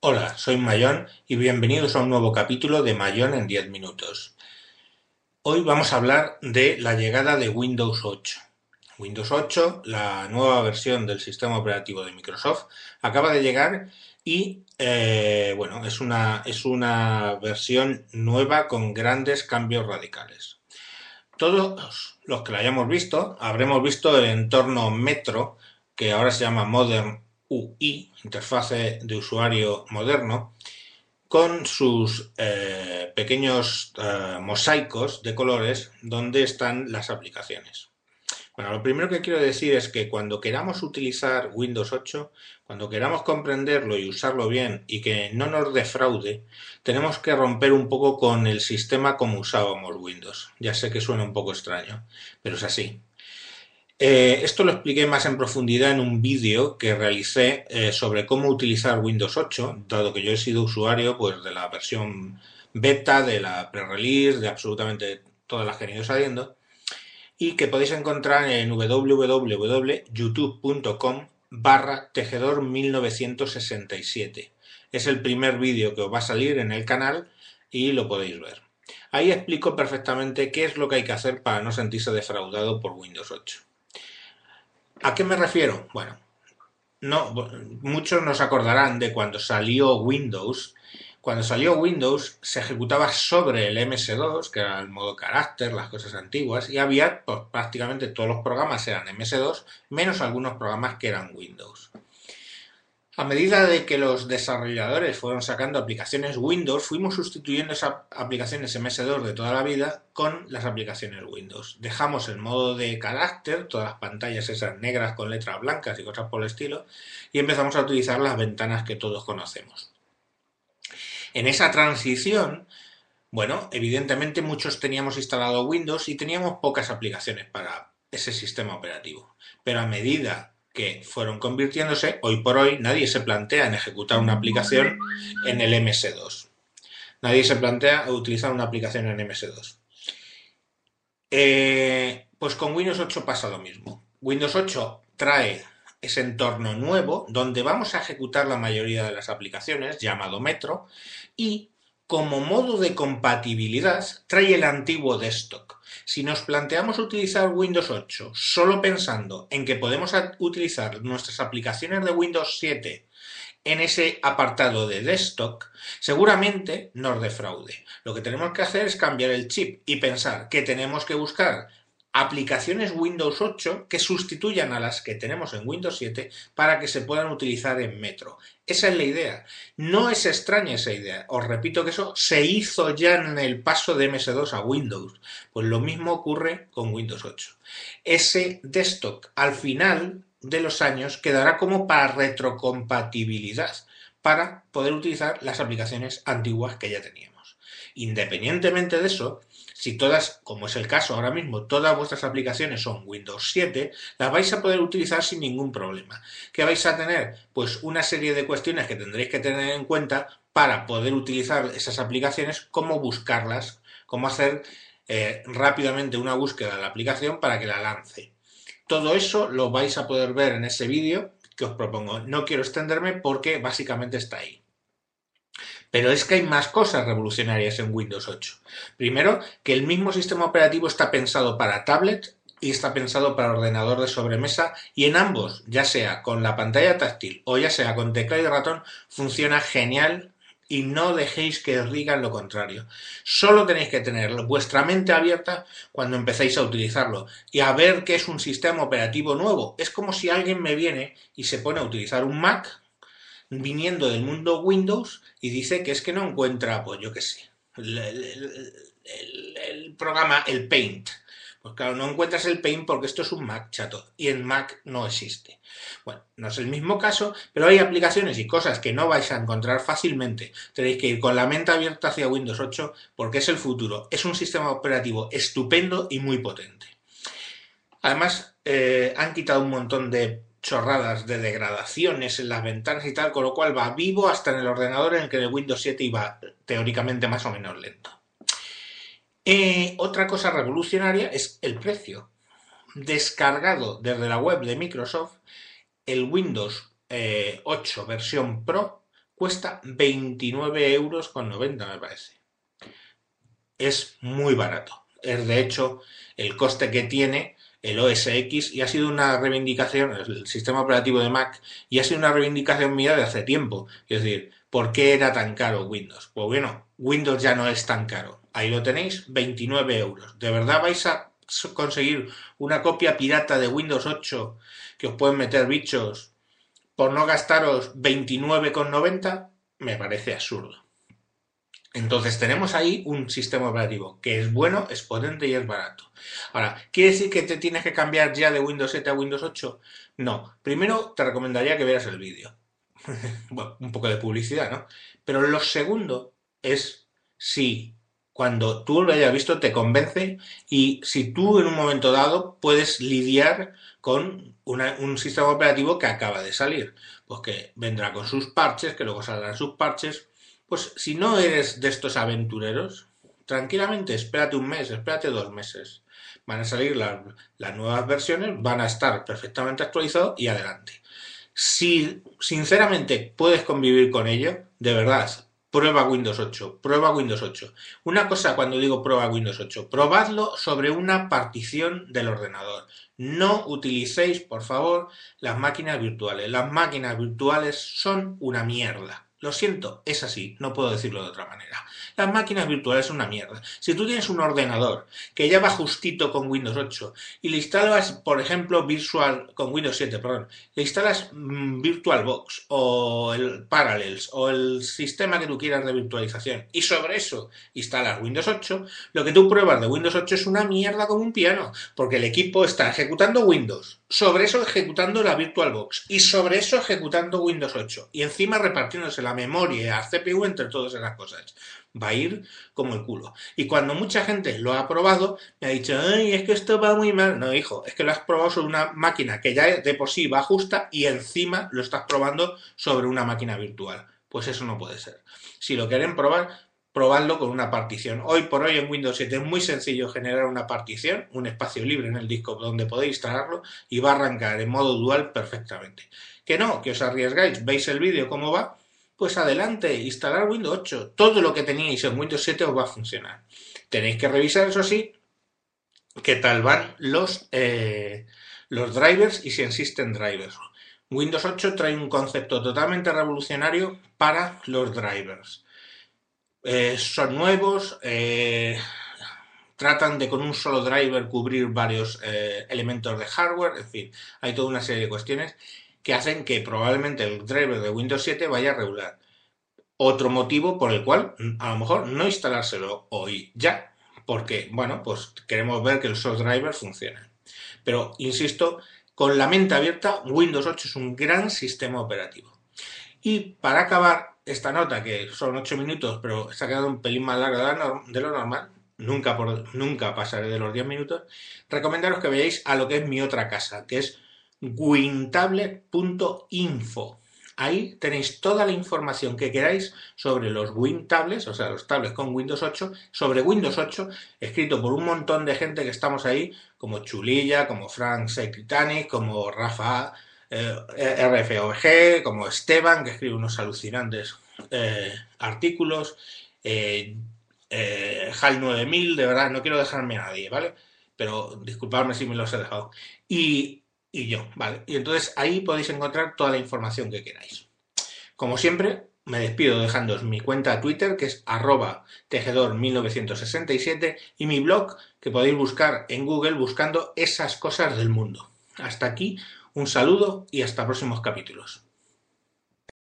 Hola, soy Mayón y bienvenidos a un nuevo capítulo de Mayón en 10 minutos. Hoy vamos a hablar de la llegada de Windows 8. Windows 8, la nueva versión del sistema operativo de Microsoft, acaba de llegar y eh, bueno, es una, es una versión nueva con grandes cambios radicales. Todos los que la hayamos visto, habremos visto el entorno Metro, que ahora se llama Modern UI, interfase de usuario moderno, con sus eh, pequeños eh, mosaicos de colores donde están las aplicaciones. Bueno, lo primero que quiero decir es que cuando queramos utilizar Windows 8, cuando queramos comprenderlo y usarlo bien y que no nos defraude, tenemos que romper un poco con el sistema como usábamos Windows. Ya sé que suena un poco extraño, pero es así. Eh, esto lo expliqué más en profundidad en un vídeo que realicé eh, sobre cómo utilizar Windows 8, dado que yo he sido usuario pues, de la versión beta, de la pre-release, de absolutamente todas las que han ido saliendo, y que podéis encontrar en www.youtube.com barra tejedor 1967. Es el primer vídeo que os va a salir en el canal y lo podéis ver. Ahí explico perfectamente qué es lo que hay que hacer para no sentirse defraudado por Windows 8. ¿A qué me refiero? Bueno, no, muchos nos acordarán de cuando salió Windows. Cuando salió Windows se ejecutaba sobre el MS2, que era el modo carácter, las cosas antiguas, y había pues, prácticamente todos los programas eran MS2, menos algunos programas que eran Windows. A medida de que los desarrolladores fueron sacando aplicaciones Windows, fuimos sustituyendo esas aplicaciones MS2 de toda la vida con las aplicaciones Windows. Dejamos el modo de carácter, todas las pantallas esas negras con letras blancas y cosas por el estilo, y empezamos a utilizar las ventanas que todos conocemos. En esa transición, bueno, evidentemente muchos teníamos instalado Windows y teníamos pocas aplicaciones para ese sistema operativo. Pero a medida que fueron convirtiéndose, hoy por hoy nadie se plantea en ejecutar una aplicación en el MS2. Nadie se plantea utilizar una aplicación en MS2. Eh, pues con Windows 8 pasa lo mismo. Windows 8 trae ese entorno nuevo donde vamos a ejecutar la mayoría de las aplicaciones, llamado Metro, y como modo de compatibilidad trae el antiguo desktop. Si nos planteamos utilizar Windows 8 solo pensando en que podemos utilizar nuestras aplicaciones de Windows 7 en ese apartado de desktop, seguramente nos defraude. Lo que tenemos que hacer es cambiar el chip y pensar que tenemos que buscar aplicaciones Windows 8 que sustituyan a las que tenemos en Windows 7 para que se puedan utilizar en Metro. Esa es la idea. No es extraña esa idea. Os repito que eso se hizo ya en el paso de MS2 a Windows. Pues lo mismo ocurre con Windows 8. Ese desktop al final de los años quedará como para retrocompatibilidad para poder utilizar las aplicaciones antiguas que ya teníamos. Independientemente de eso, si todas, como es el caso ahora mismo, todas vuestras aplicaciones son Windows 7, las vais a poder utilizar sin ningún problema. ¿Qué vais a tener? Pues una serie de cuestiones que tendréis que tener en cuenta para poder utilizar esas aplicaciones, cómo buscarlas, cómo hacer eh, rápidamente una búsqueda de la aplicación para que la lance. Todo eso lo vais a poder ver en ese vídeo que os propongo. No quiero extenderme porque básicamente está ahí. Pero es que hay más cosas revolucionarias en Windows 8. Primero, que el mismo sistema operativo está pensado para tablet y está pensado para ordenador de sobremesa y en ambos, ya sea con la pantalla táctil o ya sea con teclado y ratón, funciona genial y no dejéis que os digan lo contrario. Solo tenéis que tener vuestra mente abierta cuando empecéis a utilizarlo y a ver qué es un sistema operativo nuevo. Es como si alguien me viene y se pone a utilizar un Mac viniendo del mundo Windows y dice que es que no encuentra, pues yo qué sé, el, programa, el Paint. Pues claro, no encuentras el Paint porque esto es un Mac chato y en Mac no existe. Bueno, no es el mismo caso, pero hay aplicaciones y cosas que no vais a encontrar fácilmente. Tenéis que ir con la mente abierta hacia Windows 8 porque es el futuro. Es un sistema operativo estupendo y muy potente. Además, eh, han quitado un montón de chorradas de degradaciones en las ventanas y tal, con lo cual va vivo hasta en el ordenador en el que el Windows 7 iba teóricamente más o menos lento. Eh, otra cosa revolucionaria es el precio. Descargado desde la web de Microsoft, el Windows 8 eh, versión Pro cuesta 29 euros con 90 me parece. Es muy barato. Es de hecho el coste que tiene el OS X y ha sido una reivindicación, el sistema operativo de Mac, y ha sido una reivindicación mía de hace tiempo. Es decir, ¿por qué era tan caro Windows? Pues bueno, Windows ya no es tan caro. Ahí lo tenéis, 29 euros. ¿De verdad vais a conseguir una copia pirata de Windows 8 que os pueden meter bichos por no gastaros 29,90? Me parece absurdo. Entonces tenemos ahí un sistema operativo que es bueno, es potente y es barato. Ahora, ¿quiere decir que te tienes que cambiar ya de Windows 7 a Windows 8? No. Primero te recomendaría que vieras el vídeo. un poco de publicidad, ¿no? Pero lo segundo es si cuando tú lo hayas visto te convence y si tú en un momento dado puedes lidiar con un sistema operativo que acaba de salir, pues que vendrá con sus parches, que luego saldrán sus parches, pues si no eres de estos aventureros, tranquilamente espérate un mes, espérate dos meses. Van a salir las nuevas versiones, van a estar perfectamente actualizados y adelante. Si sinceramente puedes convivir con ello, de verdad, prueba Windows 8, prueba Windows 8. Una cosa cuando digo prueba Windows 8, probadlo sobre una partición del ordenador. No utilicéis, por favor, las máquinas virtuales. Las máquinas virtuales son una mierda. Lo siento, es así, no puedo decirlo de otra manera. Las máquinas virtuales son una mierda. Si tú tienes un ordenador que ya va justito con Windows 8 y le instalas, por ejemplo, Visual con Windows 7, perdón, le instalas mm, VirtualBox o el Parallels o el sistema que tú quieras de virtualización y sobre eso instalas Windows 8, lo que tú pruebas de Windows 8 es una mierda como un piano, porque el equipo está ejecutando Windows, sobre eso ejecutando la VirtualBox y sobre eso ejecutando Windows 8 y encima repartiéndose la memoria la CPU entre todas esas cosas va a ir como el culo. Y cuando mucha gente lo ha probado, me ha dicho, ay, es que esto va muy mal. No, hijo, es que lo has probado sobre una máquina que ya de por sí va justa y encima lo estás probando sobre una máquina virtual. Pues eso no puede ser. Si lo quieren probar, probadlo con una partición. Hoy por hoy en Windows 7 es muy sencillo generar una partición, un espacio libre en el disco donde podéis instalarlo y va a arrancar en modo dual perfectamente. Que no, que os arriesgáis, veis el vídeo cómo va pues adelante, instalar Windows 8. Todo lo que teníais en Windows 7 os va a funcionar. Tenéis que revisar, eso sí, qué tal van los, eh, los drivers y si existen drivers. Windows 8 trae un concepto totalmente revolucionario para los drivers. Eh, son nuevos, eh, tratan de con un solo driver cubrir varios elementos de hardware, en fin, hay toda una serie de cuestiones que hacen que probablemente el driver de Windows 7 vaya a regular. Otro motivo por el cual a lo mejor no instalárselo hoy ya, porque, bueno, pues queremos ver que los soft drivers funcionan. Pero, insisto, con la mente abierta, Windows 8 es un gran sistema operativo. Y para acabar esta nota, que son 8 minutos, pero se ha quedado un pelín más larga de lo normal, nunca, por, nunca pasaré de los 10 minutos, recomendaros que veáis a lo que es mi otra casa, que es wintablet.info. Ahí tenéis toda la información que queráis sobre los WinTablets, o sea, los tablets con Windows 8, sobre Windows 8, escrito por un montón de gente que estamos ahí, como Chulilla, como Frank Titanic, como Rafa eh, RFOG, como Esteban, que escribe unos alucinantes eh, artículos, eh, HAL 9000, de verdad, no quiero dejarme a nadie, ¿vale? Pero disculpadme si me los he dejado. Y y yo, ¿vale? Y entonces ahí podéis encontrar toda la información que queráis. Como siempre, me despido dejándoos mi cuenta Twitter, que es arroba tejedor1967, y mi blog, que podéis buscar en Google buscando esas cosas del mundo. Hasta aquí, un saludo y hasta próximos capítulos.